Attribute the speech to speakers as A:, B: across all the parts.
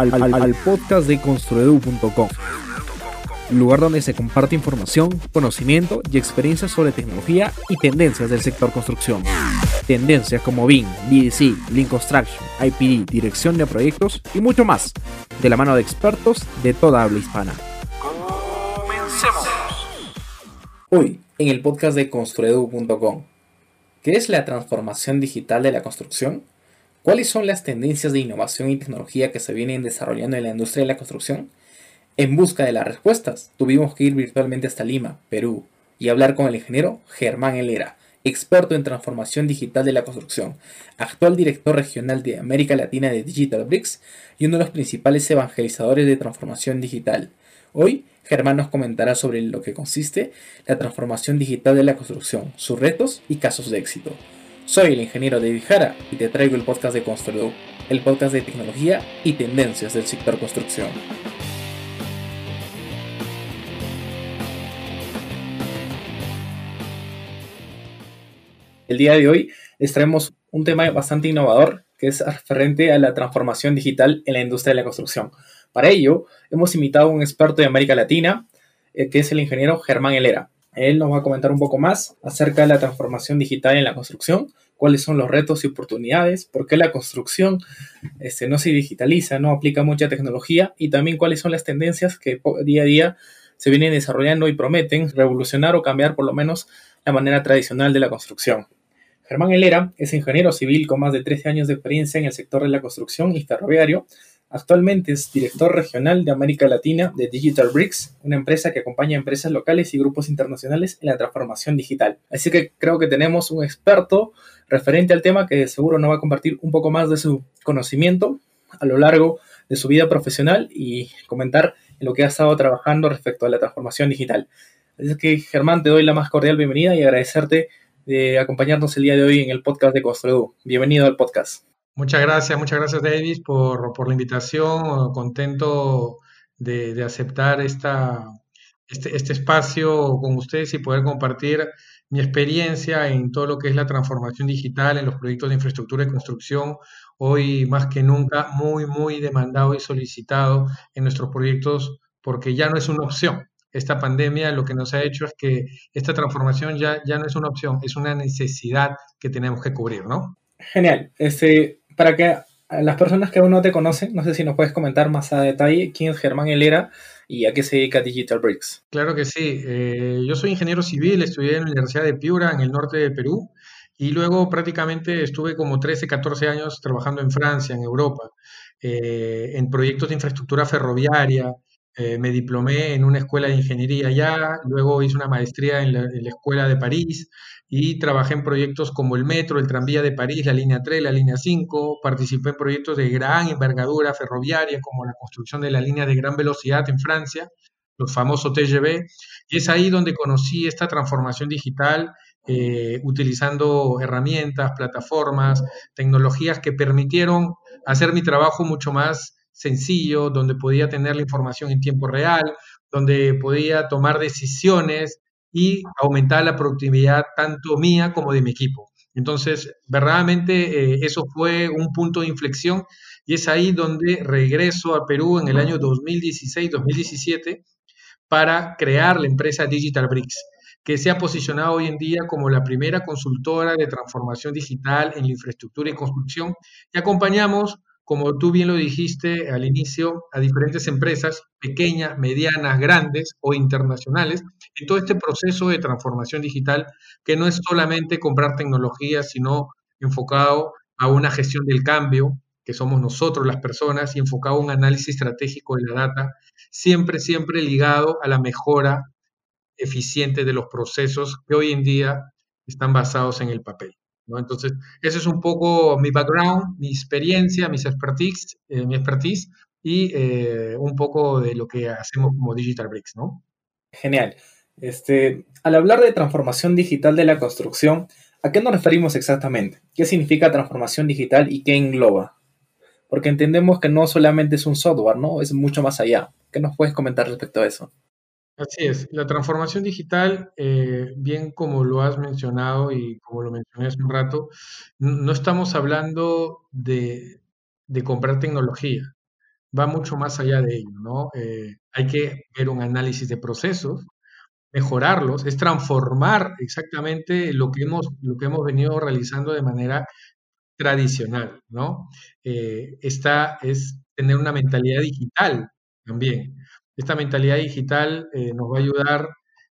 A: al, al- al podcast de construedu.com, lugar donde se comparte información, conocimiento y experiencias sobre tecnología y tendencias del sector construcción. Tendencias como BIM, BDC, Lean Construction, IPD, dirección de proyectos y mucho más, de la mano de expertos de toda habla hispana.
B: Comencemos.
A: Hoy, en el podcast de construedu.com, ¿qué es la transformación digital de la construcción? ¿Cuáles son las tendencias de innovación y tecnología que se vienen desarrollando en la industria de la construcción? En busca de las respuestas, tuvimos que ir virtualmente hasta Lima, Perú, y hablar con el ingeniero Germán Helera, experto en transformación digital de la construcción, actual director regional de América Latina de Digital Bricks y uno de los principales evangelizadores de transformación digital. Hoy, Germán nos comentará sobre lo que consiste la transformación digital de la construcción, sus retos y casos de éxito. Soy el ingeniero David Jara y te traigo el podcast de Construedu, el podcast de tecnología y tendencias del sector construcción. El día de hoy les traemos un tema bastante innovador que es referente a la transformación digital en la industria de la construcción. Para ello, hemos invitado a un experto de América Latina, eh, que es el ingeniero Germán Helera. Él nos va a comentar un poco más acerca de la transformación digital en la construcción, cuáles son los retos y oportunidades, por qué la construcción este, no se digitaliza, no aplica mucha tecnología y también cuáles son las tendencias que día a día se vienen desarrollando y prometen revolucionar o cambiar por lo menos la manera tradicional de la construcción. Germán Helera es ingeniero civil con más de 13 años de experiencia en el sector de la construcción y ferroviario. Actualmente es director regional de América Latina de Digital Bricks, una empresa que acompaña a empresas locales y grupos internacionales en la transformación digital. Así que creo que tenemos un experto referente al tema que seguro nos va a compartir un poco más de su conocimiento a lo largo de su vida profesional y comentar en lo que ha estado trabajando respecto a la transformación digital. Así que Germán, te doy la más cordial bienvenida y agradecerte de acompañarnos el día de hoy en el podcast de Construedu. Bienvenido al podcast.
C: Muchas gracias, muchas gracias Davis por, por la invitación. Contento de, de aceptar esta, este, este espacio con ustedes y poder compartir mi experiencia en todo lo que es la transformación digital en los proyectos de infraestructura y construcción. Hoy más que nunca muy, muy demandado y solicitado en nuestros proyectos porque ya no es una opción. Esta pandemia lo que nos ha hecho es que esta transformación ya, ya no es una opción, es una necesidad que tenemos que cubrir, ¿no?
A: Genial. Este, para que a las personas que aún no te conocen, no sé si nos puedes comentar más a detalle quién es Germán Helera y a qué se dedica Digital Bricks.
C: Claro que sí. Eh, yo soy ingeniero civil, estudié en la Universidad de Piura, en el norte de Perú, y luego prácticamente estuve como 13, 14 años trabajando en Francia, en Europa, eh, en proyectos de infraestructura ferroviaria. Eh, me diplomé en una escuela de ingeniería allá, luego hice una maestría en la, en la escuela de París y trabajé en proyectos como el metro, el tranvía de París, la línea 3, la línea 5, participé en proyectos de gran envergadura ferroviaria como la construcción de la línea de gran velocidad en Francia, los famosos TGV, y es ahí donde conocí esta transformación digital eh, utilizando herramientas, plataformas, tecnologías que permitieron hacer mi trabajo mucho más sencillo, donde podía tener la información en tiempo real, donde podía tomar decisiones y aumentar la productividad tanto mía como de mi equipo. Entonces, verdaderamente eh, eso fue un punto de inflexión y es ahí donde regreso a Perú en el año 2016-2017 para crear la empresa Digital Bricks, que se ha posicionado hoy en día como la primera consultora de transformación digital en la infraestructura y construcción y acompañamos como tú bien lo dijiste al inicio, a diferentes empresas, pequeñas, medianas, grandes o internacionales, en todo este proceso de transformación digital, que no es solamente comprar tecnología, sino enfocado a una gestión del cambio, que somos nosotros las personas, y enfocado a un análisis estratégico de la data, siempre, siempre ligado a la mejora eficiente de los procesos que hoy en día están basados en el papel. Entonces, ese es un poco mi background, mi experiencia, mis expertise, eh, mi expertise y eh, un poco de lo que hacemos como Digital Bricks, ¿no?
A: Genial. Este, al hablar de transformación digital de la construcción, ¿a qué nos referimos exactamente? ¿Qué significa transformación digital y qué engloba? Porque entendemos que no solamente es un software, ¿no? Es mucho más allá. ¿Qué nos puedes comentar respecto a eso?
C: Así es, la transformación digital, eh, bien como lo has mencionado y como lo mencioné hace un rato, no estamos hablando de, comprar tecnología, va mucho más allá de ello, ¿no? Eh, hay que ver un análisis de procesos, mejorarlos, es transformar exactamente lo que hemos, lo que hemos venido realizando de manera tradicional, ¿no? Eh, esta es tener una mentalidad digital también. Esta mentalidad digital eh, nos va a ayudar,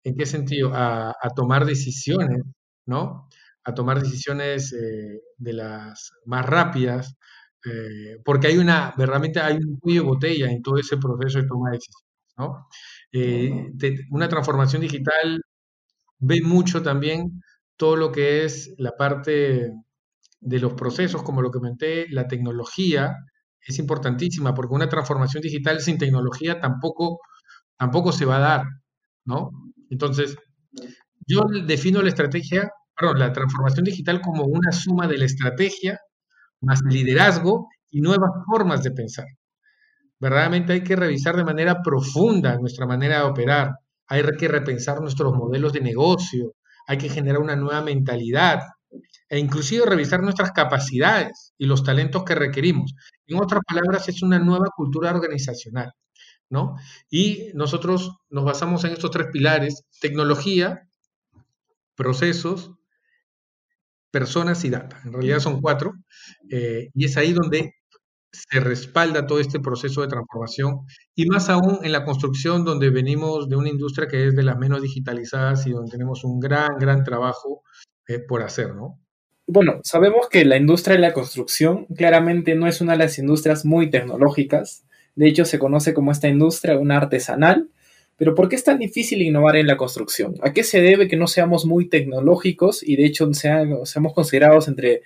C: ¿en qué sentido? A, tomar decisiones, ¿no? A tomar decisiones eh, de las más rápidas, porque hay una, verdaderamente hay un cuello de botella en todo ese proceso de toma de decisiones, ¿no? una transformación digital ve mucho también todo lo que es la parte de los procesos, como lo que comenté, la tecnología es importantísima, porque una transformación digital sin tecnología tampoco, tampoco se va a dar, ¿no? Entonces, yo defino la estrategia, perdón, la transformación digital como una suma de la estrategia más liderazgo y nuevas formas de pensar. Verdaderamente hay que revisar de manera profunda nuestra manera de operar, hay que repensar nuestros modelos de negocio, hay que generar una nueva mentalidad, e inclusive revisar nuestras capacidades y los talentos que requerimos. En otras palabras, es una nueva cultura organizacional, ¿no? Y nosotros nos basamos en estos tres pilares, tecnología, procesos, personas y data. En realidad son cuatro, eh, y es ahí donde se respalda todo este proceso de transformación y más aún en la construcción donde venimos de una industria que es de las menos digitalizadas y donde tenemos un gran, gran trabajo eh, por hacer, ¿no?
A: Bueno, sabemos que la industria de la construcción claramente no es una de las industrias muy tecnológicas. De hecho, se conoce como esta industria una artesanal. Pero ¿por qué es tan difícil innovar en la construcción? ¿A qué se debe que no seamos muy tecnológicos y de hecho seamos considerados entre,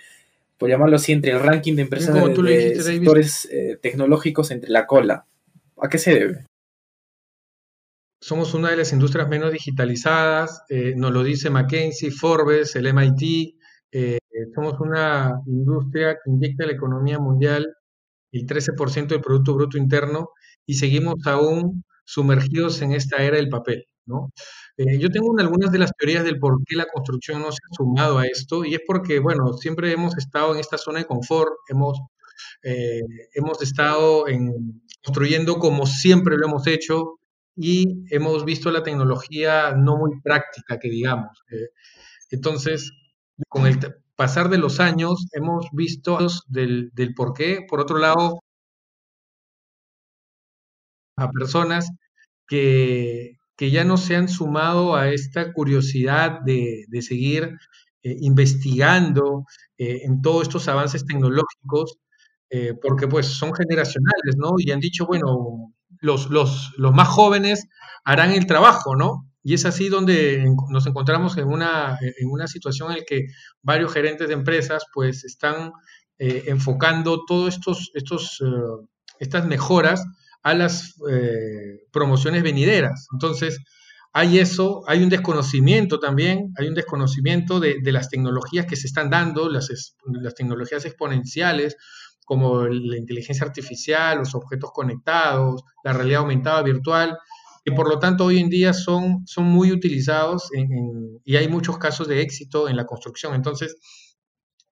A: por llamarlo así, entre el ranking de empresas de, sectores eh, tecnológicos entre la cola? ¿A qué se debe?
C: Somos una de las industrias menos digitalizadas, eh, nos lo dice McKinsey, Forbes, el MIT, eh, somos una industria que inyecta a la economía mundial el 13% del Producto Bruto Interno y seguimos aún sumergidos en esta era del papel, ¿no? Eh, yo tengo algunas de las teorías del por qué la construcción no se ha sumado a esto y es porque, bueno, siempre hemos estado en esta zona de confort, hemos, eh, hemos estado en, construyendo como siempre lo hemos hecho y hemos visto la tecnología no muy práctica, que digamos. entonces, con el pasar de los años hemos visto del, del por qué. Por otro lado, a personas que, que, ya no se han sumado a esta curiosidad de, de seguir eh, investigando eh, en todos estos avances tecnológicos, eh, porque pues son generacionales, ¿no? Y han dicho, bueno, los, los, los más jóvenes harán el trabajo, ¿no? Y es así donde nos encontramos en una, en una situación en la que varios gerentes de empresas pues están eh, enfocando todas estos, estos, eh, estas mejoras a las eh, promociones venideras. Entonces, hay eso, hay un desconocimiento también, hay un desconocimiento de, de las tecnologías que se están dando, las, las tecnologías exponenciales, como la inteligencia artificial, los objetos conectados, la realidad aumentada virtual, que por lo tanto hoy en día son, son muy utilizados y hay muchos casos de éxito en la construcción. Entonces,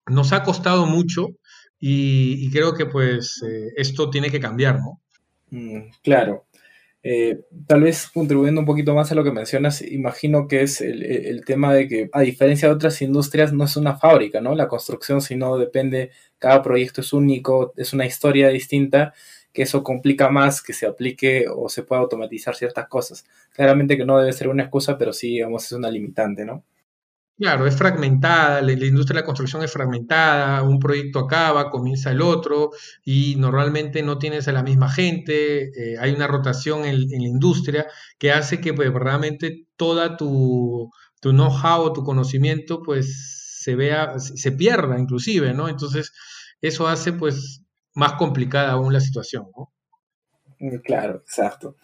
C: nos ha costado mucho y, creo que pues eh, esto tiene que cambiar, ¿no?
A: Mm, claro. Eh, tal vez contribuyendo un poquito más a lo que mencionas, imagino que es el, el, tema de que, a diferencia de otras industrias, no es una fábrica, ¿no? La construcción, si no depende, cada proyecto es único, es una historia distinta que eso complica más que se aplique o se pueda automatizar ciertas cosas. Claramente que no debe ser una excusa, pero sí, digamos, es una limitante, ¿no?
C: Claro, es fragmentada, la, industria de la construcción es fragmentada, un proyecto acaba, comienza el otro y normalmente no tienes a la misma gente, eh, hay una rotación en, la industria que hace que pues, realmente toda tu, tu know-how, tu conocimiento, pues se vea, se pierda inclusive, ¿no? Entonces, eso hace pues más complicada aún la situación. ¿no?
A: Mm, claro, exacto.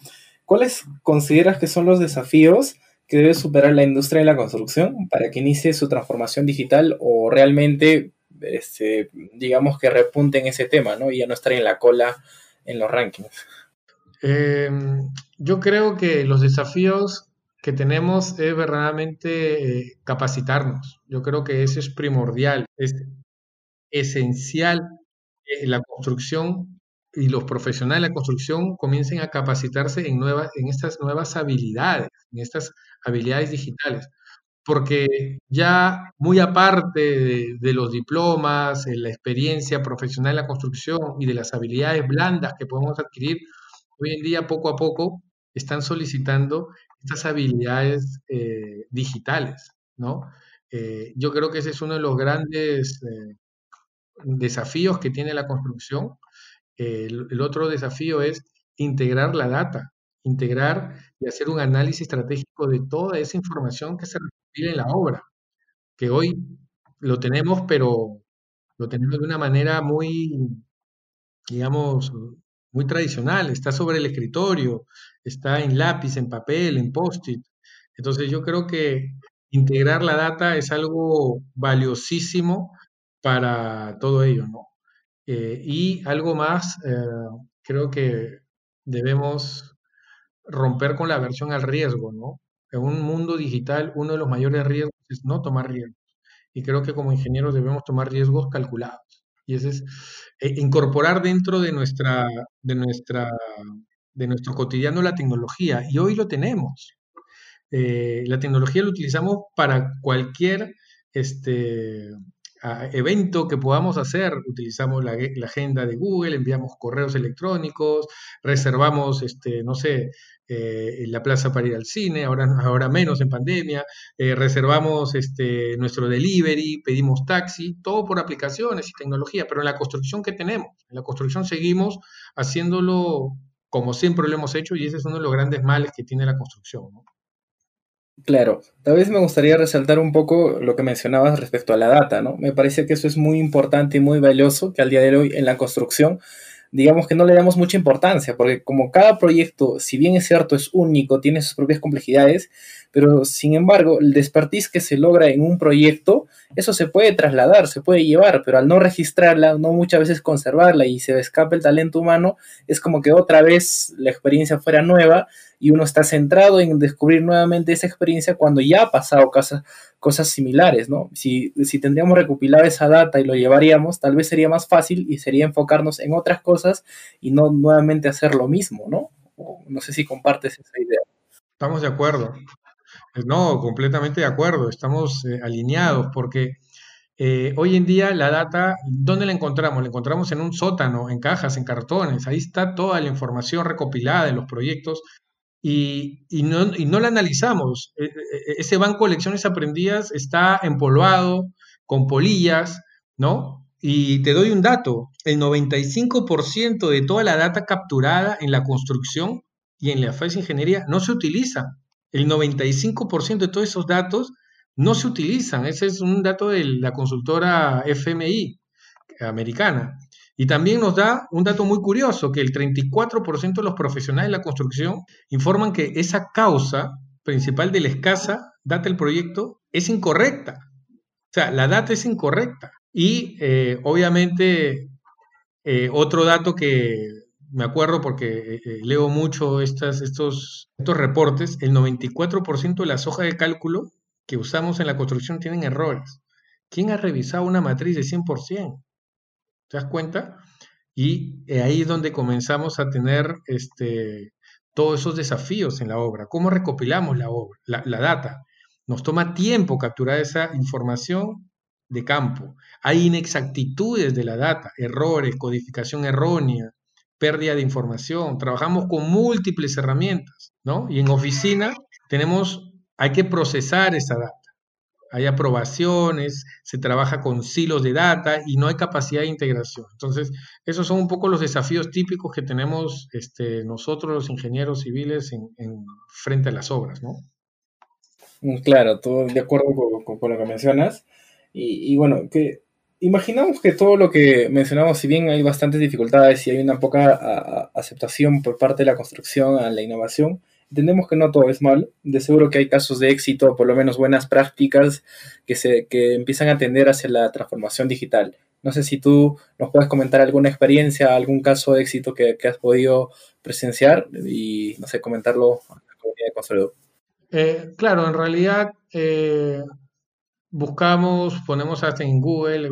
A: ¿Cuáles consideras que son los desafíos que debe superar la industria de la construcción para que inicie su transformación digital o realmente, este, digamos que repunte en ese tema ¿no? y ya no estar en la cola en los rankings?
C: Em, yo creo que los desafíos que tenemos es verdaderamente eh, capacitarnos. Yo creo que eso es primordial, es esencial la construcción y los profesionales de la construcción comiencen a capacitarse en, nuevas, en estas nuevas habilidades, en estas habilidades digitales. Porque ya muy aparte de, los diplomas, la experiencia profesional en la construcción y de las habilidades blandas que podemos adquirir, hoy en día poco a poco están solicitando estas habilidades eh, digitales, ¿no? Eh, yo creo que ese es uno de los grandes eh, desafíos que tiene la construcción. el, otro desafío es integrar la data, integrar y hacer un análisis estratégico de toda esa información que se recopila en la obra, que hoy lo tenemos, pero lo tenemos de una manera muy, digamos, muy tradicional, está sobre el escritorio, está en lápiz, en papel, en post-it. Entonces yo creo que integrar la data es algo valiosísimo para todo ello, ¿no? Eh, y algo más, eh, creo que debemos romper con la aversión al riesgo, ¿no? En un mundo digital, uno de los mayores riesgos es no tomar riesgos. Y creo que como ingenieros debemos tomar riesgos calculados. Y ese es eh, incorporar dentro de nuestra, de nuestra, de nuestro cotidiano la tecnología. Y hoy lo tenemos. La tecnología la utilizamos para cualquier este, evento que podamos hacer. Utilizamos la, agenda de Google, enviamos correos electrónicos, reservamos, este, no sé, eh, la plaza para ir al cine, ahora, menos en pandemia, eh, reservamos este, nuestro delivery, pedimos taxi, todo por aplicaciones y tecnología, pero en la construcción que tenemos, en la construcción seguimos haciéndolo como siempre lo hemos hecho y ese es uno de los grandes males que tiene la construcción. ¿no?
A: Claro, tal vez me gustaría resaltar un poco lo que mencionabas respecto a la data, ¿no? Me parece que eso es muy importante y muy valioso que al día de hoy en la construcción, digamos que no le damos mucha importancia, porque como cada proyecto, si bien es cierto, es único, tiene sus propias complejidades, pero sin embargo, el despertiz que se logra en un proyecto, eso se puede trasladar, se puede llevar, pero al no registrarla, no muchas veces conservarla y se escape el talento humano, es como que otra vez la experiencia fuera nueva y uno está centrado en descubrir nuevamente esa experiencia cuando ya ha pasado cosas, cosas similares, ¿no? Si, si tendríamos recopilado esa data y lo llevaríamos, tal vez sería más fácil y sería enfocarnos en otras cosas y no nuevamente hacer lo mismo, ¿no? No sé si compartes esa idea.
C: Estamos de acuerdo. Pues no, completamente de acuerdo, estamos eh, alineados porque eh, hoy en día la data, ¿dónde la encontramos? La encontramos en un sótano, en cajas, en cartones, ahí está toda la información recopilada de los proyectos y, no, no, la analizamos. E, e, ese banco de lecciones aprendidas está empolvado, con polillas, ¿no? Y te doy un dato, el 95% de toda la data capturada en la construcción y en la fase de ingeniería no se utiliza el 95% de todos esos datos no se utilizan. Ese es un dato de la consultora FMI americana. Y también nos da un dato muy curioso, que el 34% de los profesionales de la construcción informan que esa causa principal de la escasa data del proyecto es incorrecta. O sea, la data es incorrecta. Y eh, obviamente, eh, otro dato que me acuerdo porque eh, leo mucho estas, estos, estos reportes, el 94% de las hojas de cálculo que usamos en la construcción tienen errores. ¿Quién ha revisado una matriz de 100%? ¿Te das cuenta? Y eh, ahí es donde comenzamos a tener este, todos esos desafíos en la obra. ¿Cómo recopilamos la, obra, la, la data? Nos toma tiempo capturar esa información de campo. Hay inexactitudes de la data, errores, codificación errónea, pérdida de información. Trabajamos con múltiples herramientas, ¿no? Y en oficina tenemos, hay que procesar esa data. Hay aprobaciones, se trabaja con silos de data y no hay capacidad de integración. Entonces, esos son un poco los desafíos típicos que tenemos este, nosotros, los ingenieros civiles, en, frente a las obras, ¿no?
A: Mm, claro, todo de acuerdo con, lo que mencionas. Y, bueno, que imaginamos que todo lo que mencionamos, si bien hay bastantes dificultades y hay una poca aceptación por parte de la construcción a la innovación, entendemos que no todo es mal. De seguro que hay casos de éxito, por lo menos buenas prácticas que, se, que empiezan a tender hacia la transformación digital. No sé si tú nos puedes comentar alguna experiencia, algún caso de éxito que, has podido presenciar y, no sé, comentarlo a la comunidad de constructor.
C: Eh, claro, en realidad eh, buscamos, ponemos hasta en Google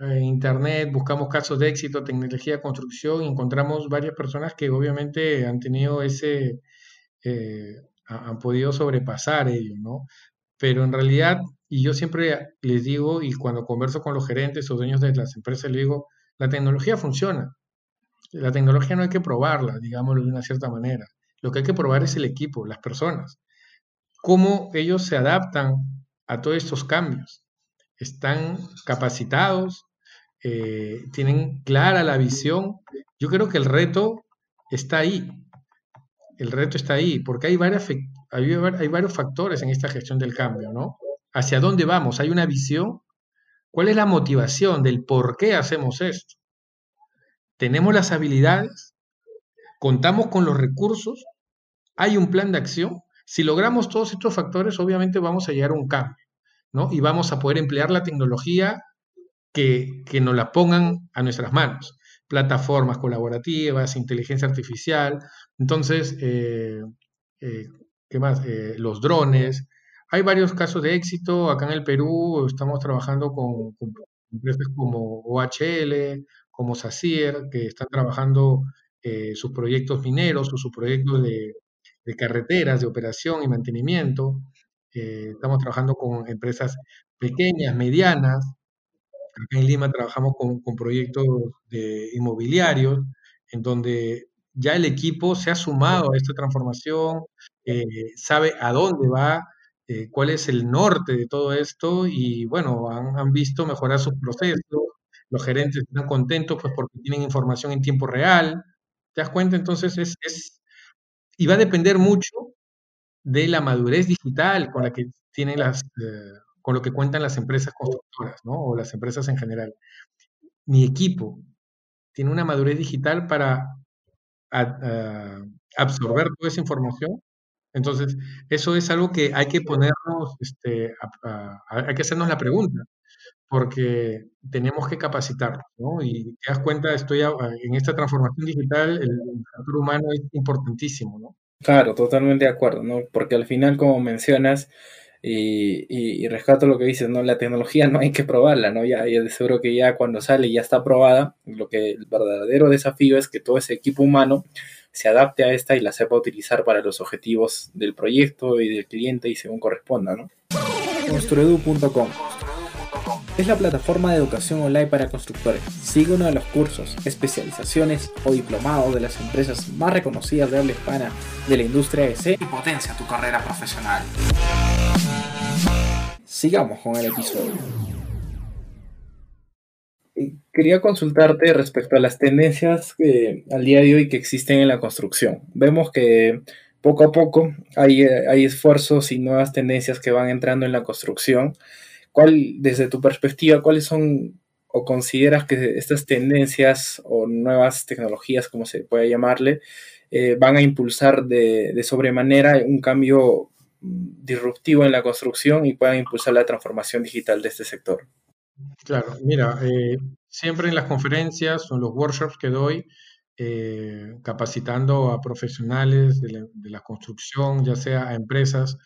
C: en internet, buscamos casos de éxito, tecnología construcción y encontramos varias personas que obviamente han tenido ese, eh, han podido sobrepasar ello, ¿no? Pero en realidad, y yo siempre les digo, y cuando converso con los gerentes o dueños de las empresas, les digo, la tecnología funciona. La tecnología no hay que probarla, digámoslo de una cierta manera. Lo que hay que probar es el equipo, las personas. Cómo ellos se adaptan a todos estos cambios. Están capacitados, eh, tienen clara la visión. Yo creo que el reto está ahí. El reto está ahí, porque hay, hay, varios factores en esta gestión del cambio, ¿no? ¿Hacia dónde vamos? ¿Hay una visión? ¿Cuál es la motivación del por qué hacemos esto? ¿Tenemos las habilidades? ¿Contamos con los recursos? ¿Hay un plan de acción? Si logramos todos estos factores, obviamente vamos a llegar a un cambio, ¿no? Y vamos a poder emplear la tecnología que, nos la pongan a nuestras manos. Plataformas colaborativas, inteligencia artificial. Entonces, eh, eh, ¿qué más? Eh, los drones. Hay varios casos de éxito. Acá en el Perú estamos trabajando con, empresas como OHL, como SACIR, que están trabajando sus proyectos mineros o sus proyectos de carreteras, de operación y mantenimiento. estamos trabajando con empresas pequeñas, medianas, Acá en Lima trabajamos con, proyectos de inmobiliarios, en donde ya el equipo se ha sumado a esta transformación, eh, sabe a dónde va, eh, cuál es el norte de todo esto y bueno, han, visto mejorar sus procesos, los gerentes están contentos pues porque tienen información en tiempo real, ¿te das cuenta? Entonces es, y va a depender mucho de la madurez digital con la que tienen las, eh, con lo que cuentan las empresas constructoras, ¿no? O las empresas en general. Mi equipo tiene una madurez digital para absorber toda esa información. Entonces, eso es algo que hay que ponernos, este, hay que hacernos la pregunta, porque tenemos que capacitarnos, ¿no? Y te das cuenta, estoy en esta transformación digital, el factor humano es importantísimo, ¿no?
A: Claro, totalmente de acuerdo, ¿no? Porque al final, como mencionas, y, rescato lo que dices, ¿no? La tecnología no hay que probarla, ¿no? Ya, ya seguro que ya cuando sale ya está probada. Lo que el verdadero desafío es que todo ese equipo humano se adapte a esta y la sepa utilizar para los objetivos del proyecto y del cliente y según corresponda, ¿no? Construedu.com es la plataforma de educación online para constructores. Sigue uno de los cursos, especializaciones o diplomados de las empresas más reconocidas de habla hispana de la industria EC y potencia tu carrera profesional. Sigamos con el episodio. Quería consultarte respecto a las tendencias que al día de hoy que existen en la construcción. Vemos que poco a poco hay, hay esfuerzos y nuevas tendencias que van entrando en la construcción ¿Cuál, desde tu perspectiva, cuáles son o consideras que estas tendencias o nuevas tecnologías, como se puede llamarle, eh, van a impulsar de, sobremanera un cambio disruptivo en la construcción y puedan impulsar la transformación digital de este sector?
C: Claro, mira, eh, siempre en las conferencias o en los workshops que doy, eh, capacitando a profesionales de la, construcción, ya sea a empresas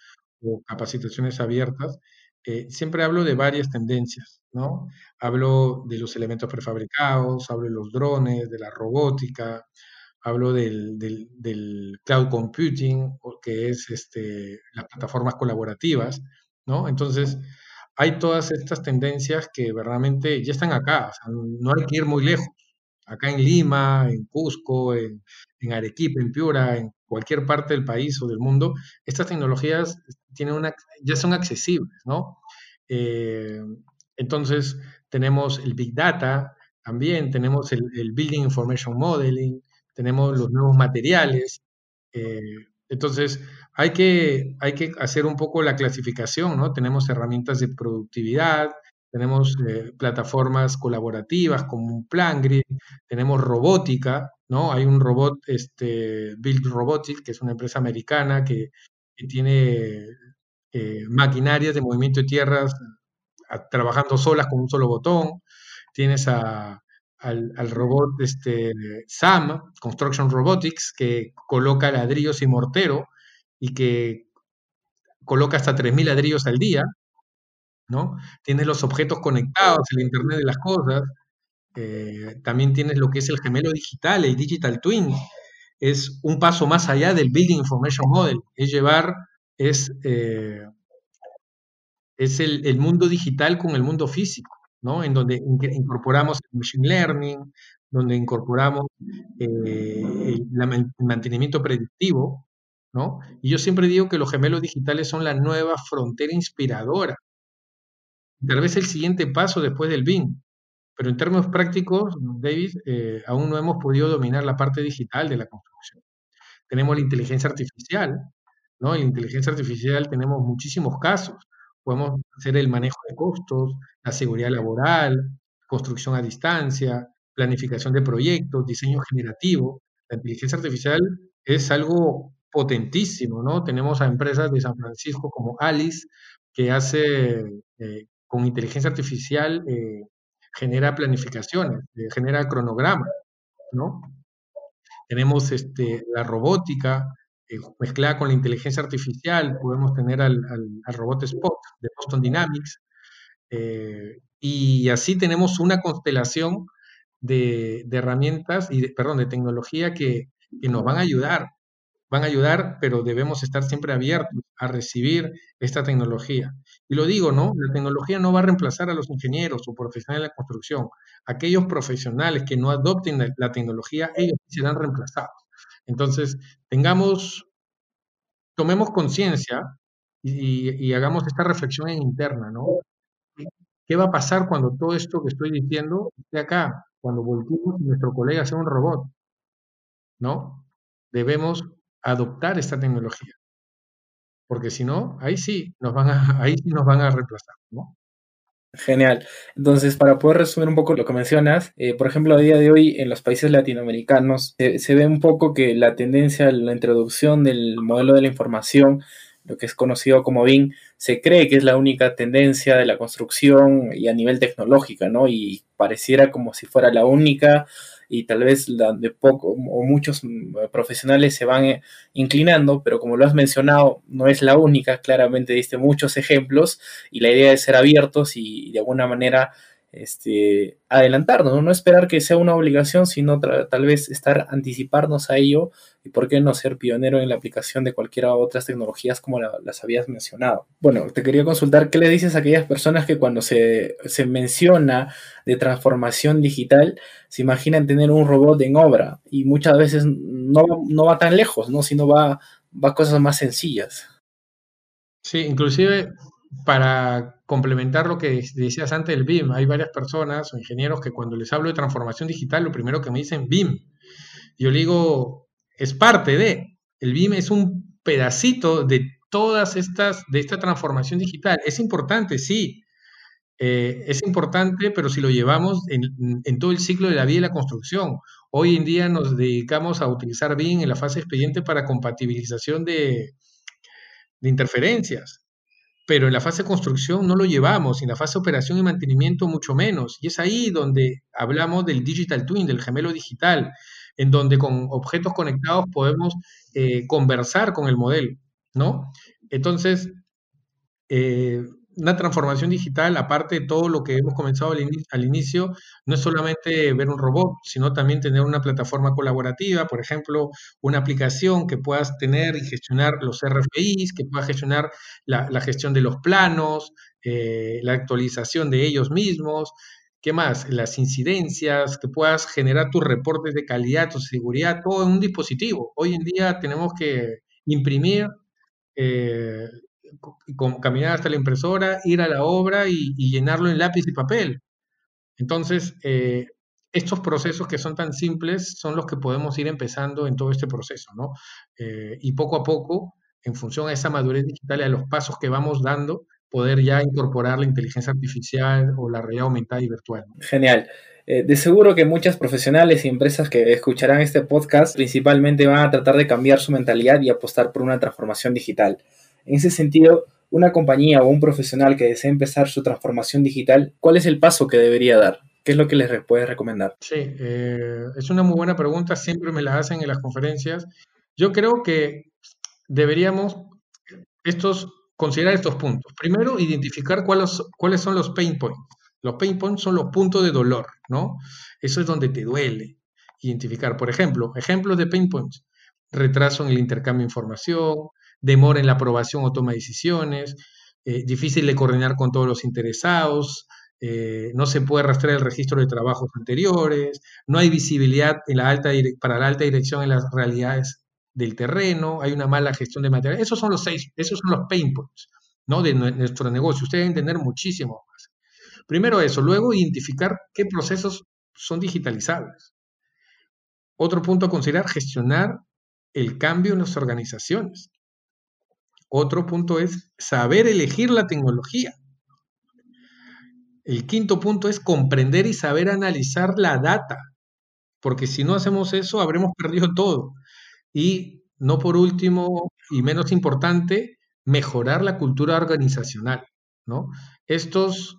C: o capacitaciones abiertas, eh, siempre hablo de varias tendencias, ¿no? Hablo de los elementos prefabricados, hablo de los drones, de la robótica, hablo del, cloud computing, que es este, las plataformas colaborativas, ¿no? Entonces, hay todas estas tendencias que verdaderamente ya están acá, no hay que ir muy lejos. Acá en Lima, en Cusco, en, en Arequipa, en Piura, en cualquier parte del país o del mundo, estas tecnologías tienen una, ya son accesibles, ¿no? Eh, entonces, tenemos el Big Data, también tenemos el, Building Information Modeling, tenemos los nuevos materiales. Eh, entonces, hay que, hay que hacer un poco la clasificación, ¿no? Tenemos herramientas de productividad, tenemos eh, plataformas colaborativas como un PlanGrid, tenemos robótica, ¿no? Hay un robot, este, Build Robotics, que es una empresa americana que, tiene eh, maquinarias de movimiento de tierras trabajando solas con un solo botón. Tienes al, robot este, SAM, Construction Robotics, que coloca ladrillos y mortero y que coloca hasta 3.000 ladrillos al día. ¿no? Tienes los objetos conectados, el Internet de las cosas, eh, también tienes lo que es el gemelo digital, el digital twin, es un paso más allá del Building Information Model, es llevar, es, eh, es el, mundo digital con el mundo físico, En donde incorporamos el Machine Learning, donde incorporamos eh, el, mantenimiento predictivo, ¿no? Y yo siempre digo que los gemelos digitales son la nueva frontera inspiradora. Tal vez el siguiente paso después del BIM. Pero en términos prácticos, David, eh, aún no hemos podido dominar la parte digital de la construcción. Tenemos la inteligencia artificial, ¿no? En la inteligencia artificial tenemos muchísimos casos. Podemos hacer el manejo de costos, la seguridad laboral, construcción a distancia, planificación de proyectos, diseño generativo. La inteligencia artificial es algo potentísimo, ¿no? Tenemos a empresas de San Francisco como Alice, que hace eh, con inteligencia artificial eh, genera planificaciones, eh, genera cronogramas, ¿no? Tenemos este, la robótica eh, mezclada con la inteligencia artificial, podemos tener al, robot Spot de Boston Dynamics, eh, y así tenemos una constelación de, herramientas y, perdón, de tecnología que, nos van a ayudar van a ayudar, pero debemos estar siempre abiertos a recibir esta tecnología. Y lo digo, ¿no? La tecnología no va a reemplazar a los ingenieros o profesionales de la construcción. Aquellos profesionales que no adopten la, tecnología, ellos serán reemplazados. Entonces, tengamos, tomemos conciencia y, hagamos esta reflexión interna, ¿no? ¿Qué va a pasar cuando todo esto que estoy diciendo esté acá? Cuando volvemos y nuestro colega sea un robot, ¿no? Debemos adoptar esta tecnología. Porque si no, ahí sí nos van a, ahí sí nos van a reemplazar, ¿no?
A: Genial. Entonces, para poder resumir un poco lo que mencionas, eh, por ejemplo, a día de hoy en los países latinoamericanos se ve un poco que la tendencia a la introducción del modelo de la información, lo que es conocido como BIM, se cree que es la única tendencia de la construcción y a nivel tecnológico, ¿no? Y pareciera como si fuera la única y tal vez de poco o muchos mm, profesionales se van eh, inclinando, pero como lo has mencionado, no es la única, claramente diste muchos ejemplos y la idea es ser abiertos y de alguna manera este, adelantarnos, ¿no? esperar que sea una obligación, sino tal vez estar anticiparnos a ello y por qué no ser pionero en la aplicación de cualquiera otras tecnologías como las habías mencionado. Bueno, te quería consultar qué le dices a aquellas personas que cuando se, menciona de transformación digital se imaginan tener un robot en obra y muchas veces no, no va tan lejos, ¿no? sino va, va a cosas más sencillas.
C: Sí, inclusive para complementar lo que decías antes del BIM, hay varias personas o ingenieros que cuando les hablo de transformación digital, lo primero que me dicen BIM. Yo digo, es parte de, el BIM es un pedacito de todas estas, de esta transformación digital. Es importante, sí, eh, es importante, pero si lo llevamos en, todo el ciclo de la vida y la construcción. Hoy en día nos dedicamos a utilizar BIM en la fase expediente para compatibilización de interferencias pero en la fase de construcción no lo llevamos, en la fase de operación y mantenimiento mucho menos. Y es ahí donde hablamos del digital twin, del gemelo digital, en donde con objetos conectados podemos eh, conversar con el modelo, ¿no? Entonces, eh, una transformación digital, aparte de todo lo que hemos comenzado al, inicio, no es solamente ver un robot, sino también tener una plataforma colaborativa, por ejemplo, una aplicación que puedas tener y gestionar los RFIs, que pueda gestionar la, gestión de los planos, eh, la actualización de ellos mismos, ¿qué más? Las incidencias, que puedas generar tus reportes de calidad, tu seguridad, todo en un dispositivo. Hoy en día tenemos que imprimir eh, caminar hasta la impresora, ir a la obra y, llenarlo en lápiz y papel. Entonces, eh, estos procesos que son tan simples son los que podemos ir empezando en todo este proceso, ¿no? Eh, y poco a poco, en función a esa madurez digital y a los pasos que vamos dando, poder ya incorporar la inteligencia artificial o la realidad aumentada y virtual.
A: Genial. Eh, de seguro que muchas profesionales y empresas que escucharán este podcast principalmente van a tratar de cambiar su mentalidad y apostar por una transformación digital. En ese sentido, una compañía o un profesional que desea empezar su transformación digital, ¿cuál es el paso que debería dar? ¿Qué es lo que les puedes recomendar?
C: Sí, eh, es una muy buena pregunta, siempre me la hacen en las conferencias. Yo creo que deberíamos, estos considerar estos puntos. Primero, identificar cuáles, cuáles son los pain points. Los pain points son los puntos de dolor, ¿no? Eso es donde te duele. Identificar, por ejemplo, ejemplos de pain points. Retraso en el intercambio de información, demora en la aprobación o toma de decisiones, eh, difícil de coordinar con todos los interesados, eh, no se puede rastrear el registro de trabajos anteriores, no hay visibilidad en la alta para la alta dirección en las realidades del terreno, hay una mala gestión de material. Esos son los seis, esos son los pain points ¿no? de nuestro negocio. Ustedes deben tener muchísimo más. Primero eso, luego identificar qué procesos son digitalizables. Otro punto a considerar, gestionar el cambio en las organizaciones. Otro punto es saber elegir la tecnología. El quinto punto es comprender y saber analizar la data, porque si no hacemos eso, habremos perdido todo. Y no por último y menos importante, mejorar la cultura organizacional. ¿no? Estos,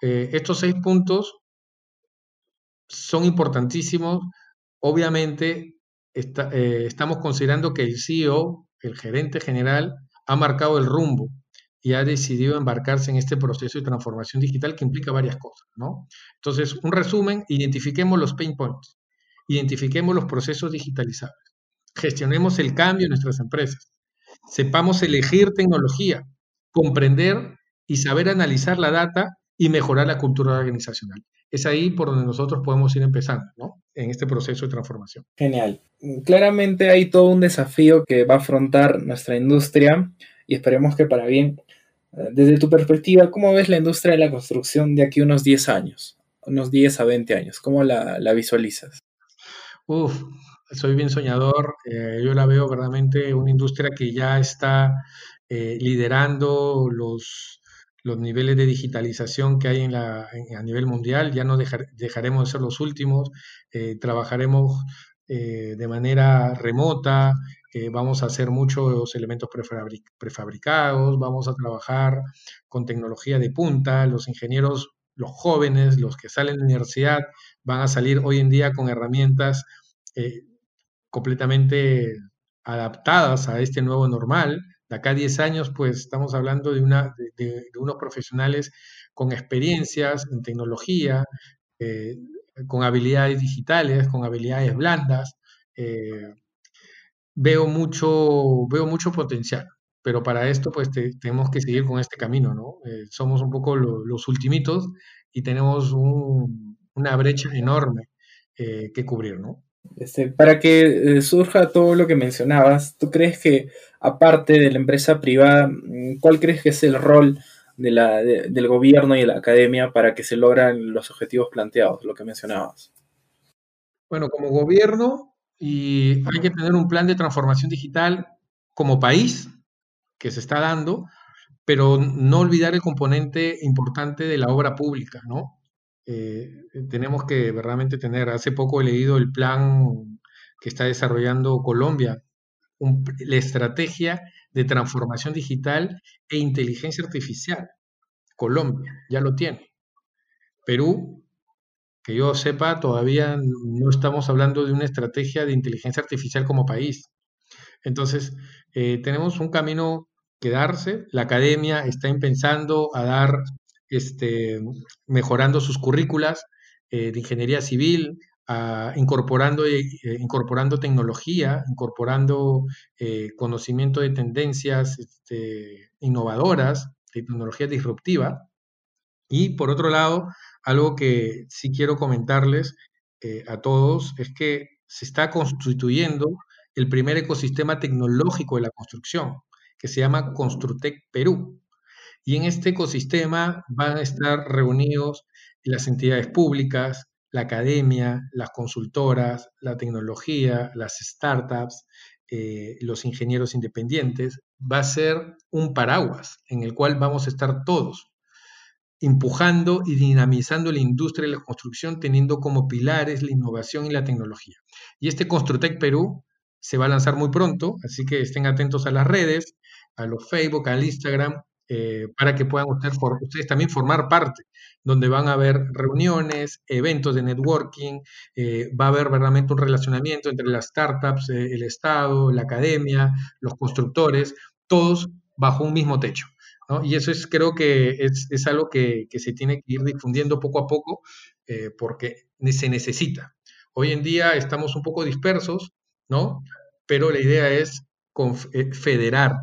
C: eh, estos seis puntos son importantísimos. Obviamente, eh, estamos considerando que el CEO, el gerente general, ha marcado el rumbo y ha decidido embarcarse en este proceso de transformación digital que implica varias cosas, ¿no? Entonces, un resumen, identifiquemos los pain points, identifiquemos los procesos digitalizables, gestionemos el cambio en nuestras empresas, sepamos elegir tecnología, comprender y saber analizar la data y mejorar la cultura organizacional. Es ahí por donde nosotros podemos ir empezando, ¿no? En este proceso de transformación.
A: Genial. Claramente hay todo un desafío que va a afrontar nuestra industria y esperemos que para bien desde tu perspectiva, ¿cómo ves la industria de la construcción de aquí unos 10 años? Unos 10 a 20 años. ¿Cómo la, visualizas?
C: Uf, soy bien soñador. Eh, yo la veo verdaderamente una industria que ya está eh, liderando los, los niveles de digitalización que hay en la, a nivel mundial. Ya no dejaremos de ser los últimos. Eh, trabajaremos de manera remota, vamos a hacer muchos elementos prefabricados, vamos a trabajar con tecnología de punta, los ingenieros, los jóvenes, los que salen de la universidad, van a salir hoy en día con herramientas eh, completamente adaptadas a este nuevo normal. De acá a 10 años, pues estamos hablando de, una, de, unos profesionales con experiencias en tecnología, eh, con habilidades digitales, con habilidades blandas, eh, veo mucho, veo mucho potencial, pero para esto pues tenemos que seguir con este camino, ¿no? Eh, somos un poco los ultimitos y tenemos una brecha enorme que cubrir, ¿no?
A: Este, para que surja todo lo que mencionabas, ¿tú crees que aparte de la empresa privada, cuál crees que es el rol del gobierno y de la academia para que se logran los objetivos planteados, lo que mencionabas?
C: Bueno, como gobierno, y hay que tener un plan de transformación digital como país que se está dando, pero no olvidar el componente importante de la obra pública, ¿no? Eh, tenemos que verdaderamente tener, hace poco he leído el plan que está desarrollando Colombia, la estrategia de transformación digital e inteligencia artificial. Colombia ya lo tiene. Perú que yo sepa, todavía no estamos hablando de una estrategia de inteligencia artificial como país. Entonces, eh, tenemos un camino que darse. La academia está pensando a dar, este, mejorando sus currículas eh, de ingeniería civil, incorporando, eh, incorporando tecnología, incorporando conocimiento de tendencias este, innovadoras, de tecnología disruptiva. Y por otro lado, algo que sí quiero comentarles eh, a todos es que se está constituyendo el primer ecosistema tecnológico de la construcción, que se llama Construtec Perú. Y en este ecosistema van a estar reunidos las entidades públicas, la academia, las consultoras, la tecnología, las startups, eh, los ingenieros independientes. Va a ser un paraguas en el cual vamos a estar todos empujando y dinamizando la industria de la construcción, teniendo como pilares la innovación y la tecnología. Y este Construtec Perú se va a lanzar muy pronto, así que estén atentos a las redes, a los Facebook, al Instagram, eh, para que puedan ustedes, ustedes, también formar parte, donde van a haber reuniones, eventos de networking, eh, va a haber verdaderamente un relacionamiento entre las startups, eh, el Estado, la academia, los constructores, todos bajo un mismo techo. Y eso es, creo que es, algo que, que, se tiene que ir difundiendo poco a poco porque se necesita. Hoy en día estamos un poco dispersos, ¿no? Pero la idea es federar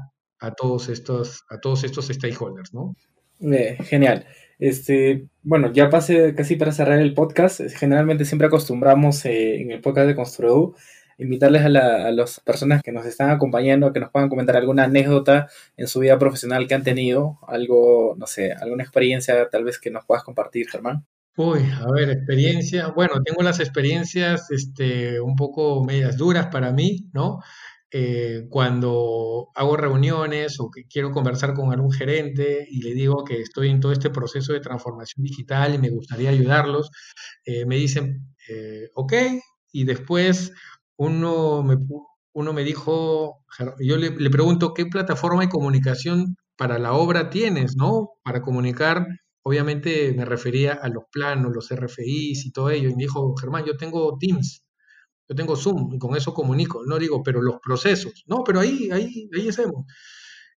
C: a todos estos, a todos estos stakeholders, ¿no?
A: Eh, genial. Este, bueno, ya pasé casi para cerrar el podcast. Generalmente siempre acostumbramos eh, en el podcast de Construedu invitarles a, a, las personas que nos están acompañando que nos puedan comentar alguna anécdota en su vida profesional que han tenido, algo, no sé, alguna experiencia tal vez que nos puedas compartir, Germán.
C: Uy, a ver, experiencia. Bueno, tengo las experiencias este, un poco medias duras para mí, ¿no? Eh, cuando hago reuniones o que quiero conversar con algún gerente y le digo que estoy en todo este proceso de transformación digital y me gustaría ayudarlos, eh, me dicen, eh, ok, y después uno me, uno me dijo, yo le, le pregunto, ¿qué plataforma de comunicación para la obra tienes, no? Para comunicar obviamente me refería a los planos, los RFIs y todo ello, y me dijo, Germán, yo tengo Teams. Yo tengo Zoom y con eso comunico. No digo, pero los procesos. No, pero ahí, ahí, ahí hacemos.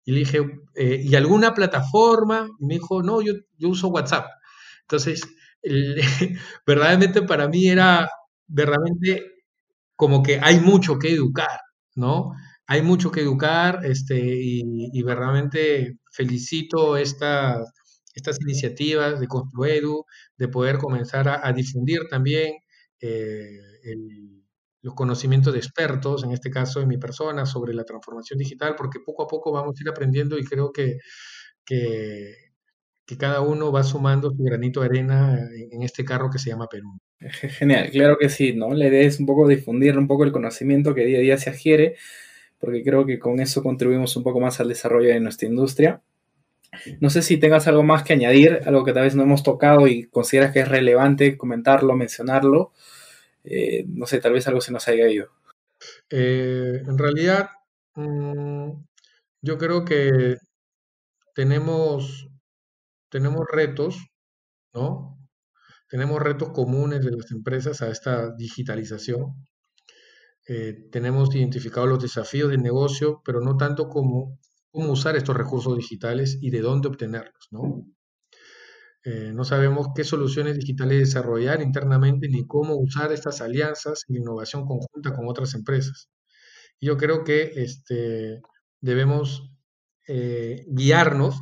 C: Y le dije, eh, ¿y alguna plataforma? Y me dijo, no, yo, yo uso WhatsApp. Entonces, verdaderamente para mí era verdaderamente como que hay mucho que educar, ¿no? Hay mucho que educar este, y, verdaderamente felicito estas, estas iniciativas de Construedu, de poder comenzar a, difundir también eh, el, los conocimientos de expertos, en este caso de mi persona, sobre la transformación digital, porque poco a poco vamos a ir aprendiendo y creo que, que, cada uno va sumando su granito de arena en este carro que se llama Perú.
A: Genial, claro que sí, ¿no? La idea es un poco difundir un poco el conocimiento que día a día se adquiere, porque creo que con eso contribuimos un poco más al desarrollo de nuestra industria. No sé si tengas algo más que añadir, algo que tal vez no hemos tocado y consideras que es relevante comentarlo, mencionarlo. Eh, no sé, tal vez algo se nos haya ido.
C: Eh, en realidad, mm, yo creo que tenemos, tenemos retos, ¿no? Tenemos retos comunes de las empresas a esta digitalización. Eh, tenemos identificado los desafíos del negocio, pero no tanto como cómo usar estos recursos digitales y de dónde obtenerlos, ¿no? Eh, no sabemos qué soluciones digitales desarrollar internamente ni cómo usar estas alianzas y innovación conjunta con otras empresas. yo creo que este, debemos eh, guiarnos,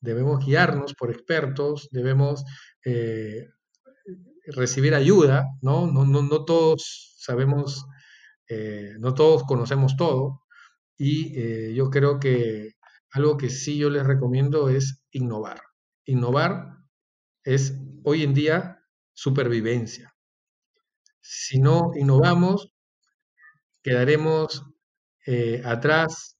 C: debemos guiarnos por expertos, debemos eh, recibir ayuda, ¿no? No, no, no todos sabemos, no todos conocemos todo, y yo creo que algo que sí yo les recomiendo es innovar. Innovar es hoy en día supervivencia. Si no innovamos, quedaremos eh, atrás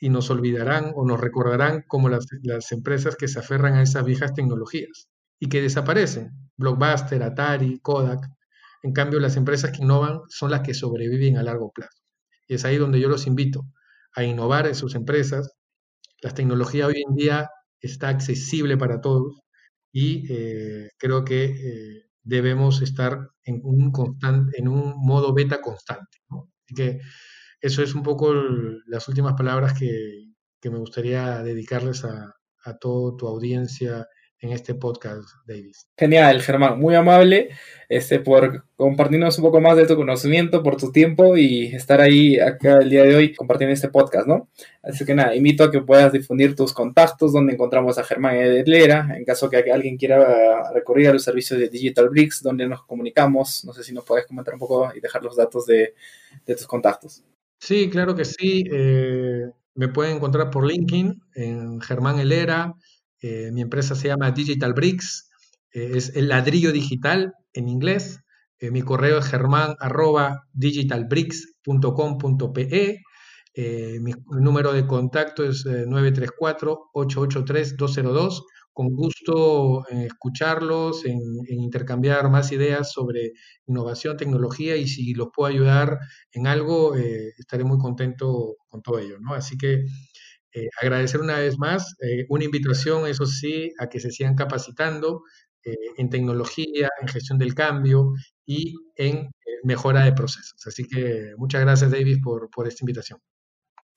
C: y nos olvidarán o nos recordarán como las, las, empresas que se aferran a esas viejas tecnologías y que desaparecen. Blockbuster, Atari, Kodak. En cambio, las empresas que innovan son las que sobreviven a largo plazo. Y es ahí donde yo los invito a innovar en sus empresas. La tecnología hoy en día está accesible para todos y eh, creo que eh, debemos estar en un, constante, en un modo beta constante. Así que eso es un poco las últimas palabras que, que me gustaría dedicarles a, a toda tu audiencia en este podcast, Davis.
A: Genial, Germán, muy amable este, por compartirnos un poco más de tu conocimiento, por tu tiempo y estar ahí acá el día de hoy compartiendo este podcast, ¿no? Así que nada, invito a que puedas difundir tus contactos, donde encontramos a Germán Edlera, en caso que alguien quiera recurrir a los servicios de Digital Bricks, donde nos comunicamos. No sé si nos puedes comentar un poco y dejar los datos de, de tus contactos.
C: Sí, claro que sí. Eh, me pueden encontrar por LinkedIn en Germán Helera. Eh, mi empresa se llama Digital Bricks, eh, es el ladrillo digital en inglés. Eh, mi correo es germán digitalbricks.com.pe. mi número de contacto es 934-883-202. Con gusto escucharlos, en, intercambiar más ideas sobre innovación, tecnología y si los puedo ayudar en algo, estaré muy contento con todo ello. Así que eh, agradecer una vez más, eh, una invitación, eso sí, a que se sigan capacitando eh, en tecnología, en gestión del cambio y en mejora de procesos. Así que muchas gracias, David, por, por esta invitación.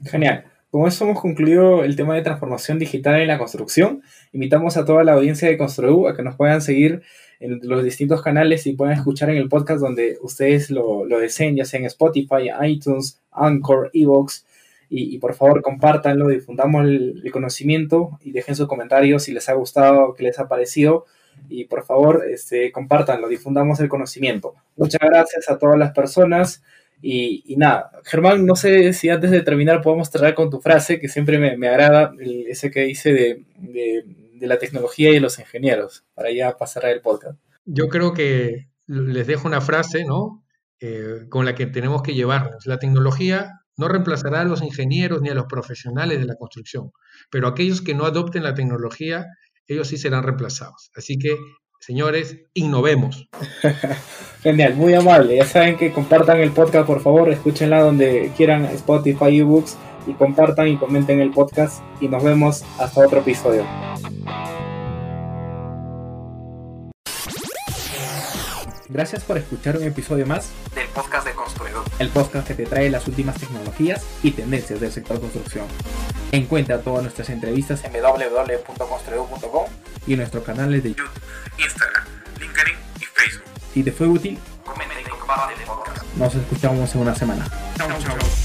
A: Genial. Con eso hemos concluido el tema de transformación digital en la construcción. Invitamos a toda la audiencia de Construu a que nos puedan seguir en los distintos canales y puedan escuchar en el podcast donde ustedes lo, lo deseen, ya sea en Spotify, iTunes, Anchor, Evox. Y, por favor compártanlo, difundamos el, conocimiento y dejen sus comentarios si les ha gustado, qué les ha parecido. Y por favor, este, compártanlo, difundamos el conocimiento. Muchas gracias a todas las personas. Y, nada, Germán, no sé si antes de terminar podemos cerrar con tu frase, que siempre me, agrada, ese que dice de, de, de, la tecnología y los ingenieros, para ya pasar el podcast.
C: Yo creo que les dejo una frase, ¿no? Eh, con la que tenemos que llevarnos. La tecnología no reemplazará a los ingenieros ni a los profesionales de la construcción, pero aquellos que no adopten la tecnología, ellos sí serán reemplazados. Así que Señores, innovemos.
A: Genial, muy amable. Ya saben que compartan el podcast, por favor, escúchenla donde quieran, Spotify, ebooks, y compartan y comenten el podcast. Y nos vemos hasta otro episodio. Gracias por escuchar un episodio más
B: del podcast de Construidor.
A: El podcast que te trae las últimas tecnologías y tendencias del sector construcción. Encuentra todas nuestras entrevistas en www.construidor.com y en nuestros canales de YouTube,
B: Instagram, LinkedIn y Facebook.
A: Si te fue útil,
B: comenta y comparte el podcast.
A: Nos escuchamos en una semana.
B: Chau, chau.